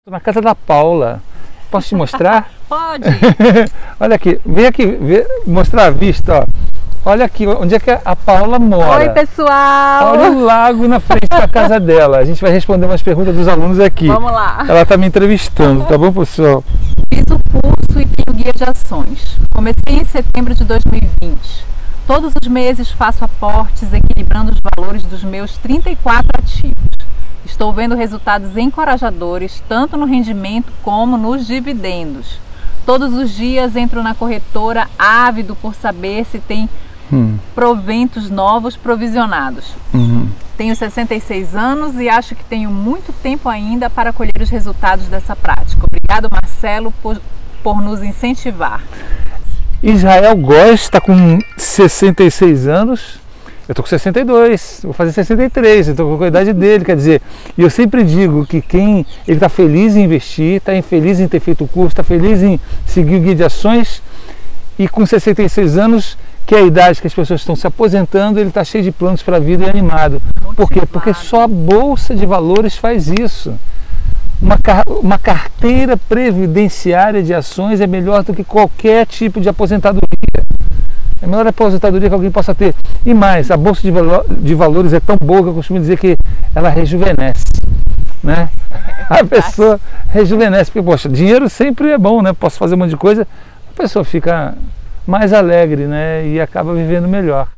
Estou na casa da Paula. Posso te mostrar? Pode. Olha aqui, vem aqui vem mostrar a vista, ó. Olha aqui, onde é que a Paula mora? Oi, pessoal. Olha o lago na frente da casa dela. A gente vai responder umas perguntas dos alunos aqui. Vamos lá. Ela está me entrevistando, tá bom, pessoal? Fiz o curso e tenho guia de ações. Comecei em setembro de 2020. Todos os meses faço aportes equilibrando os valores dos meus 34 ativos. Estou vendo resultados encorajadores tanto no rendimento como nos dividendos. Todos os dias entro na corretora ávido por saber se tem Hum, proventos novos provisionados. uhum. Tenho 66 anos e acho que tenho muito tempo ainda para colher os resultados dessa prática. Obrigado, Marcelo, por, por nos incentivar. Israel Góes está com 66 anos. Eu estou com 62, vou fazer 63, estou com a idade dele, quer dizer, e eu sempre digo que quem ele está feliz em investir, está feliz em ter feito o curso, está feliz em seguir o guia de ações e com 66 anos, que é a idade que as pessoas estão se aposentando, ele está cheio de planos para a vida e animado. Por quê? Porque só a Bolsa de Valores faz isso. Uma, uma carteira previdenciária de ações é melhor do que qualquer tipo de aposentadoria. É a melhor aposentadoria que alguém possa ter. E mais, a Bolsa de, Valo- de Valores é tão boa que eu costumo dizer que ela rejuvenesce. Né? A pessoa rejuvenesce, porque, poxa, dinheiro sempre é bom, né? Posso fazer um monte de coisa, a pessoa fica mais alegre né? e acaba vivendo melhor.